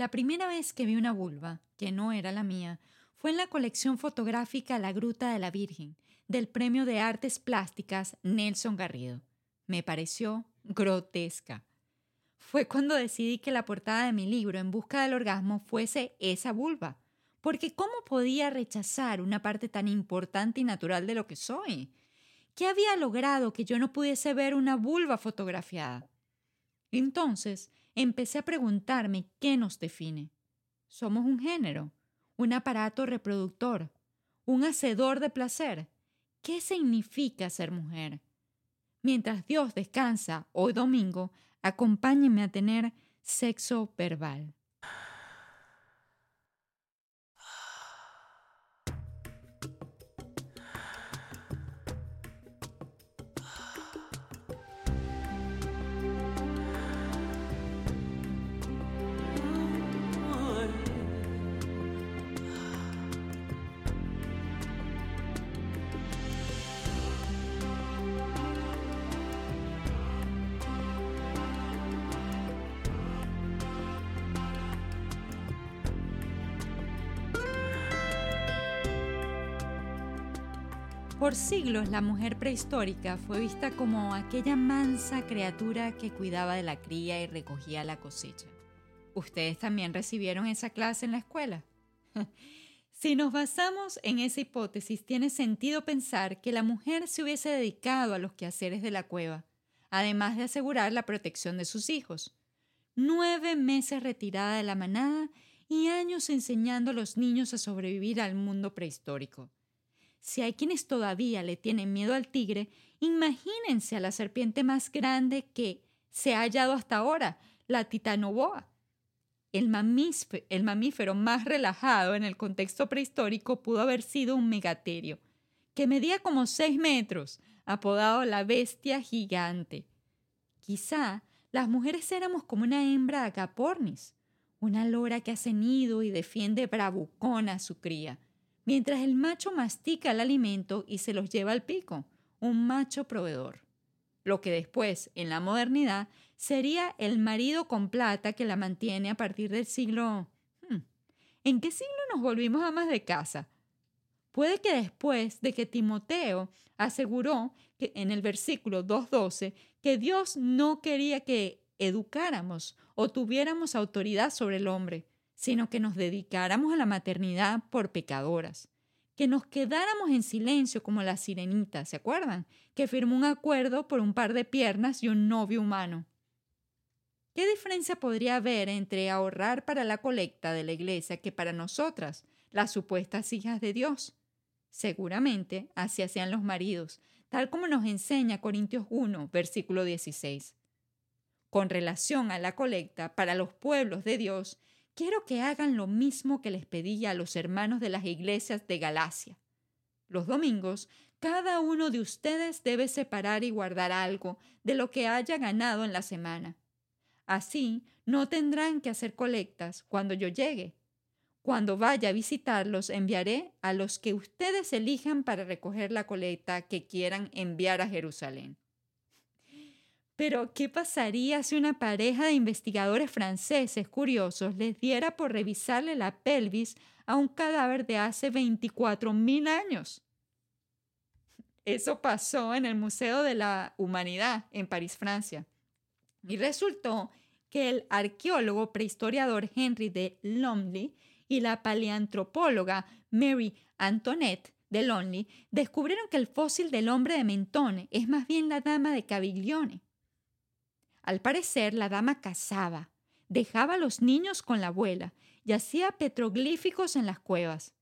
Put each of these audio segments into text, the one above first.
La primera vez que vi una vulva, que no era la mía, fue en la colección fotográfica La Gruta de la Virgen, del Premio de Artes Plásticas Nelson Garrido. Me pareció grotesca. Fue cuando decidí que la portada de mi libro En Busca del Orgasmo fuese esa vulva, porque ¿cómo podía rechazar una parte tan importante y natural de lo que soy? ¿Qué había logrado que yo no pudiese ver una vulva fotografiada? Entonces empecé a preguntarme qué nos define. ¿Somos un género? ¿Un aparato reproductor? ¿Un hacedor de placer? ¿Qué significa ser mujer? Mientras Dios descansa hoy domingo, acompáñenme a tener sexo verbal. Por siglos la mujer prehistórica fue vista como aquella mansa criatura que cuidaba de la cría y recogía la cosecha. ¿Ustedes también recibieron esa clase en la escuela? si nos basamos en esa hipótesis, tiene sentido pensar que la mujer se hubiese dedicado a los quehaceres de la cueva, además de asegurar la protección de sus hijos. Nueve meses retirada de la manada y años enseñando a los niños a sobrevivir al mundo prehistórico. Si hay quienes todavía le tienen miedo al tigre, imagínense a la serpiente más grande que se ha hallado hasta ahora, la titanoboa. El, mamífero más relajado en el contexto prehistórico pudo haber sido un megaterio, que medía como seis metros, apodado la bestia gigante. Quizá las mujeres éramos como una hembra agapornis, una lora que ha cenido y defiende bravucona a su cría mientras el macho mastica el alimento y se los lleva al pico, un macho proveedor. Lo que después, en la modernidad, sería el marido con plata que la mantiene a partir del siglo... Hmm, ¿En qué siglo nos volvimos amas de casa? Puede que después de que Timoteo aseguró que en el versículo 2.12 que Dios no quería que educáramos o tuviéramos autoridad sobre el hombre, sino que nos dedicáramos a la maternidad por pecadoras, que nos quedáramos en silencio como la sirenita, ¿se acuerdan? Que firmó un acuerdo por un par de piernas y un novio humano. ¿Qué diferencia podría haber entre ahorrar para la colecta de la iglesia que para nosotras, las supuestas hijas de Dios? Seguramente así hacían los maridos, tal como nos enseña Corintios 1, versículo 16. Con relación a la colecta para los pueblos de Dios, quiero que hagan lo mismo que les pedí a los hermanos de las iglesias de Galacia. Los domingos, cada uno de ustedes debe separar y guardar algo de lo que haya ganado en la semana. Así no tendrán que hacer colectas cuando yo llegue. Cuando vaya a visitarlos, enviaré a los que ustedes elijan para recoger la colecta que quieran enviar a Jerusalén. Pero, ¿qué pasaría si una pareja de investigadores franceses curiosos les diera por revisarle la pelvis a un cadáver de hace 24.000 años? Eso pasó en el Museo de la Humanidad en París, Francia. Y resultó que el arqueólogo prehistoriador Henry de Lonely y la paleantropóloga Mary Antoinette de Lonely descubrieron que el fósil del hombre de Mentone es más bien la dama de Caviglione. Al parecer, la dama cazaba, dejaba a los niños con la abuela y hacía petroglíficos en las cuevas.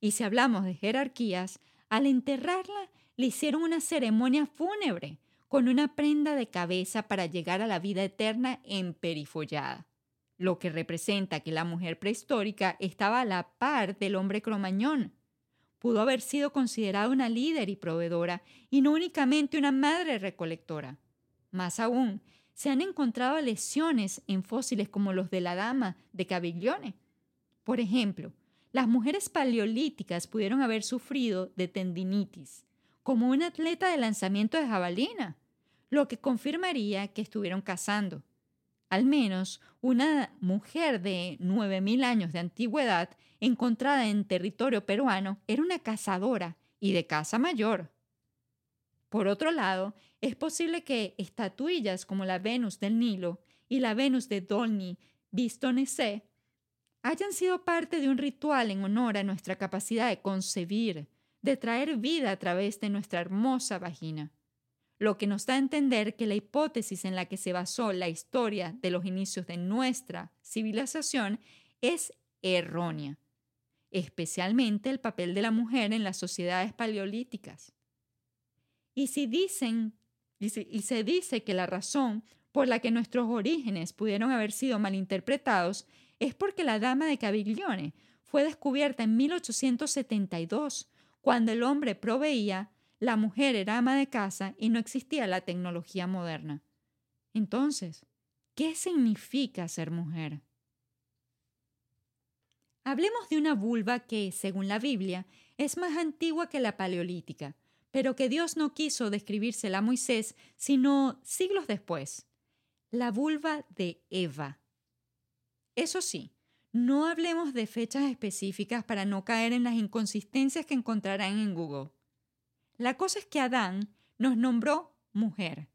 Y si hablamos de jerarquías, al enterrarla le hicieron una ceremonia fúnebre con una prenda de cabeza para llegar a la vida eterna emperifollada, lo que representa que la mujer prehistórica estaba a la par del hombre cromañón. Pudo haber sido considerada una líder y proveedora y no únicamente una madre recolectora. Más aún, se han encontrado lesiones en fósiles como los de la dama de Caviglione. Por ejemplo, las mujeres paleolíticas pudieron haber sufrido de tendinitis, como un atleta de lanzamiento de jabalina, lo que confirmaría que estuvieron cazando. Al menos una mujer de 9.000 años de antigüedad encontrada en territorio peruano era una cazadora y de casa mayor. Por otro lado, es posible que estatuillas como la Venus del Nilo y la Venus de Dolny Vistonese hayan sido parte de un ritual en honor a nuestra capacidad de concebir, de traer vida a través de nuestra hermosa vagina, lo que nos da a entender que la hipótesis en la que se basó la historia de los inicios de nuestra civilización es errónea, especialmente el papel de la mujer en las sociedades paleolíticas. Y si dicen y se, dice que la razón por la que nuestros orígenes pudieron haber sido malinterpretados es porque la dama de Caviglione fue descubierta en 1872 cuando el hombre proveía, la mujer era ama de casa y no existía la tecnología moderna. Entonces, ¿qué significa ser mujer? Hablemos de una vulva que, según la Biblia, es más antigua que la paleolítica, pero que Dios no quiso describírsela a Moisés sino siglos después. La vulva de Eva. Eso sí, no hablemos de fechas específicas para no caer en las inconsistencias que encontrarán en Google. La cosa es que Adán nos nombró mujer.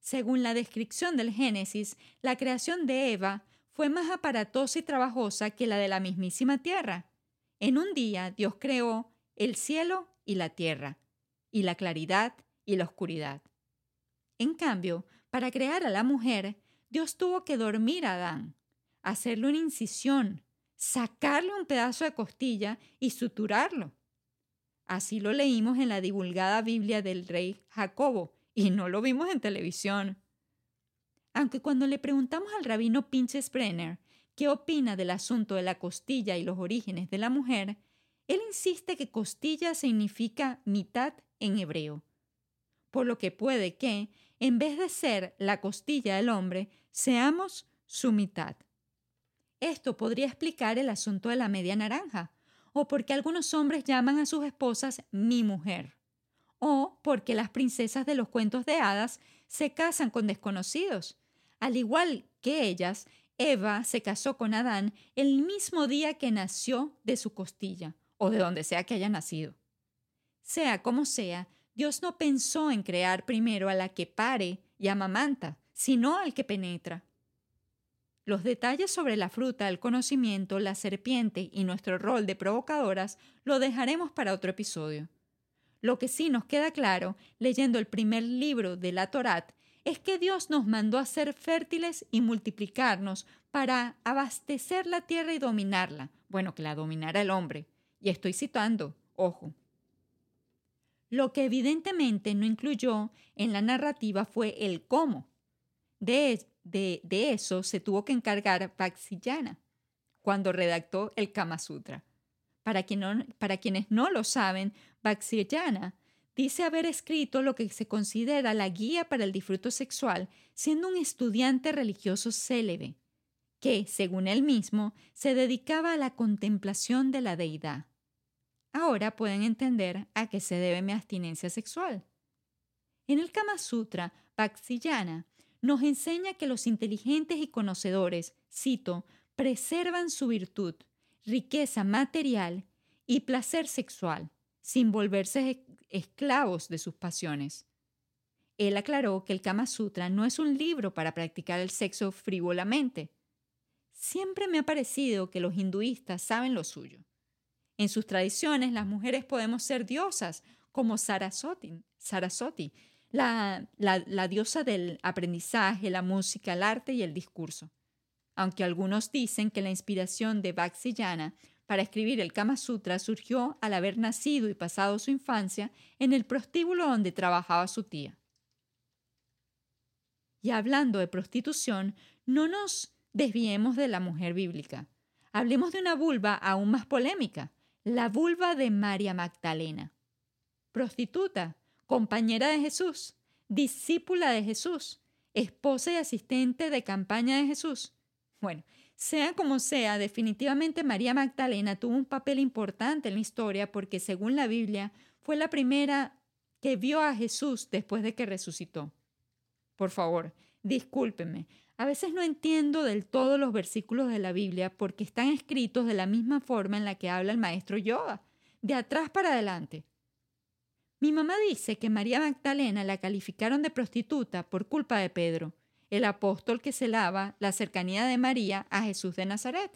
Según la descripción del Génesis, la creación de Eva fue más aparatosa y trabajosa que la de la mismísima tierra. En un día Dios creó el cielo y la tierra, y la claridad y la oscuridad. En cambio, para crear a la mujer, Dios tuvo que dormir a Adán hacerle una incisión, sacarle un pedazo de costilla y suturarlo. Así lo leímos en la divulgada Biblia del rey Jacobo y no lo vimos en televisión. Aunque cuando le preguntamos al rabino Pinches Brenner qué opina del asunto de la costilla y los orígenes de la mujer, él insiste que costilla significa mitad en hebreo, por lo que puede que, en vez de ser la costilla del hombre, seamos su mitad. Esto podría explicar el asunto de la media naranja, o porque algunos hombres llaman a sus esposas mi mujer, o porque las princesas de los cuentos de hadas se casan con desconocidos. Al igual que ellas, Eva se casó con Adán el mismo día que nació de su costilla, o de donde sea que haya nacido. Sea como sea, Dios no pensó en crear primero a la que pare y amamanta, sino al que penetra. Los detalles sobre la fruta, el conocimiento, la serpiente y nuestro rol de provocadoras lo dejaremos para otro episodio. Lo que sí nos queda claro, leyendo el primer libro de la Torat, es que Dios nos mandó a ser fértiles y multiplicarnos para abastecer la tierra y dominarla. Bueno, que la dominara el hombre. Y estoy citando, ojo. Lo que evidentemente no incluyó en la narrativa fue el cómo. De, de, eso se tuvo que encargar Vaxillana cuando redactó el Kama Sutra. Para, para quienes no lo saben, Vaxillana dice haber escrito lo que se considera la guía para el disfruto sexual, siendo un estudiante religioso célebre, que, según él mismo, se dedicaba a la contemplación de la deidad. Ahora pueden entender a qué se debe mi abstinencia sexual. En el Kama Sutra, Vaxillana nos enseña que los inteligentes y conocedores, cito, preservan su virtud, riqueza material y placer sexual, sin volverse esclavos de sus pasiones. Él aclaró que el Kama Sutra no es un libro para practicar el sexo frívolamente. Siempre me ha parecido que los hinduistas saben lo suyo. En sus tradiciones, las mujeres podemos ser diosas, como Saraswati, Saraswati la, diosa del aprendizaje, la música, el arte y el discurso. Aunque algunos dicen que la inspiración de Vaxillana para escribir el Kama Sutra surgió al haber nacido y pasado su infancia en el prostíbulo donde trabajaba su tía. Y hablando de prostitución, no nos desviemos de la mujer bíblica. Hablemos de una vulva aún más polémica, la vulva de María Magdalena. Prostituta, compañera de Jesús, discípula de Jesús, esposa y asistente de campaña de Jesús. Bueno, sea como sea, definitivamente María Magdalena tuvo un papel importante en la historia porque según la Biblia fue la primera que vio a Jesús después de que resucitó. Por favor, discúlpenme, A veces no entiendo del todo los versículos de la Biblia porque están escritos de la misma forma en la que habla el maestro Yoda, de atrás para adelante. Mi mamá dice que María Magdalena la calificaron de prostituta por culpa de Pedro, el apóstol que celaba la cercanía de María a Jesús de Nazaret.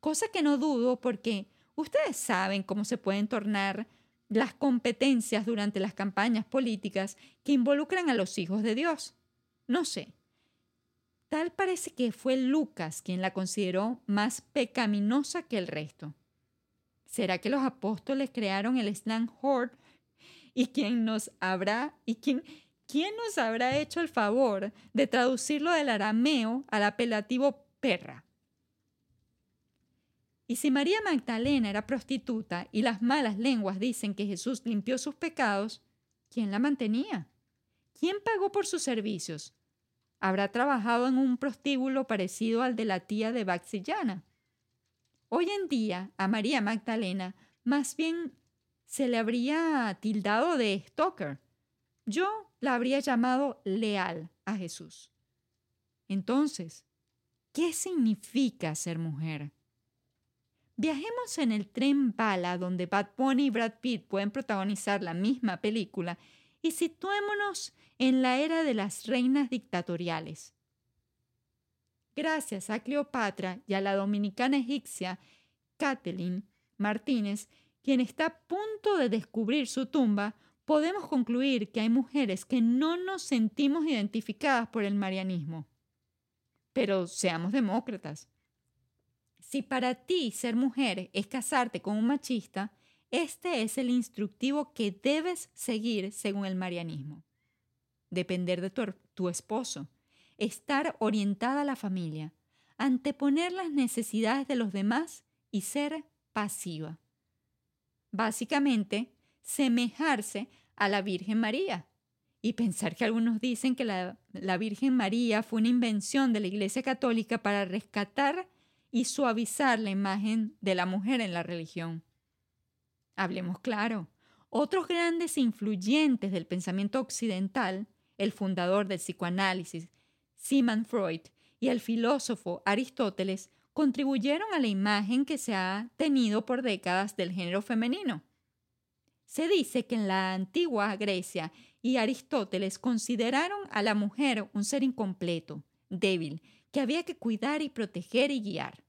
Cosa que no dudo porque ustedes saben cómo se pueden tornar las competencias durante las campañas políticas que involucran a los hijos de Dios. No sé. Tal parece que fue Lucas quien la consideró más pecaminosa que el resto. ¿Será que los apóstoles crearon el slang horde y quién nos habrá y quién, quién nos habrá hecho el favor de traducirlo del arameo al apelativo perra. Y si María Magdalena era prostituta y las malas lenguas dicen que Jesús limpió sus pecados, ¿quién la mantenía? ¿Quién pagó por sus servicios? ¿Habrá trabajado en un prostíbulo parecido al de la tía de Baxillana? Hoy en día, a María Magdalena más bien se le habría tildado de stalker. Yo la habría llamado leal a Jesús. Entonces, ¿qué significa ser mujer? Viajemos en el tren bala donde Bad Bunny y Brad Pitt pueden protagonizar la misma película y situémonos en la era de las reinas dictatoriales. Gracias a Cleopatra y a la dominicana egipcia Kathleen Martínez, quien está a punto de descubrir su tumba, podemos concluir que hay mujeres que no nos sentimos identificadas por el marianismo. Pero seamos demócratas. Si para ti ser mujer es casarte con un machista, este es el instructivo que debes seguir según el marianismo. Depender de tu, esposo, estar orientada a la familia, anteponer las necesidades de los demás y ser pasiva básicamente semejarse a la Virgen María. Y pensar que algunos dicen que la, la, Virgen María fue una invención de la Iglesia Católica para rescatar y suavizar la imagen de la mujer en la religión. Hablemos claro, otros grandes influyentes del pensamiento occidental, el fundador del psicoanálisis, Sigmund Freud, y el filósofo Aristóteles, contribuyeron a la imagen que se ha tenido por décadas del género femenino. Se dice que en la antigua Grecia y Aristóteles consideraron a la mujer un ser incompleto, débil, que había que cuidar y proteger y guiar.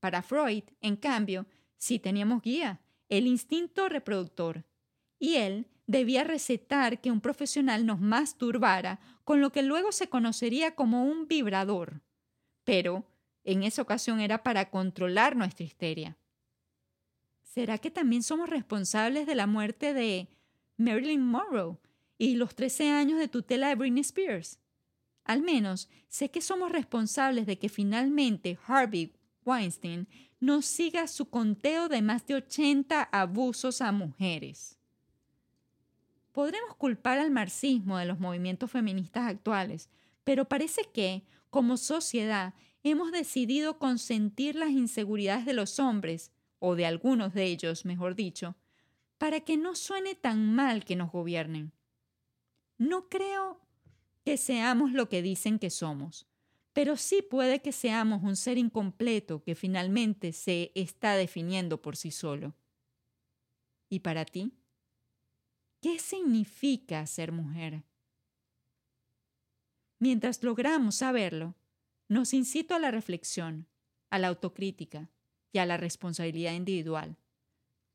Para Freud, en cambio, sí teníamos guía, el instinto reproductor, y él debía recetar que un profesional nos masturbara con lo que luego se conocería como un vibrador. Pero en esa ocasión era para controlar nuestra histeria. ¿Será que también somos responsables de la muerte de Marilyn Monroe y los 13 años de tutela de Britney Spears? Al menos sé que somos responsables de que finalmente Harvey Weinstein nos siga su conteo de más de 80 abusos a mujeres. Podremos culpar al marxismo de los movimientos feministas actuales, pero parece que, como sociedad, hemos decidido consentir las inseguridades de los hombres, o de algunos de ellos, mejor dicho, para que no suene tan mal que nos gobiernen. No creo que seamos lo que dicen que somos, pero sí puede que seamos un ser incompleto que finalmente se está definiendo por sí solo. ¿Y para ti? ¿Qué significa ser mujer? Mientras logramos saberlo, nos incito a la reflexión, a la autocrítica y a la responsabilidad individual.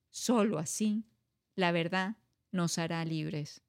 Solo así, la verdad nos hará libres.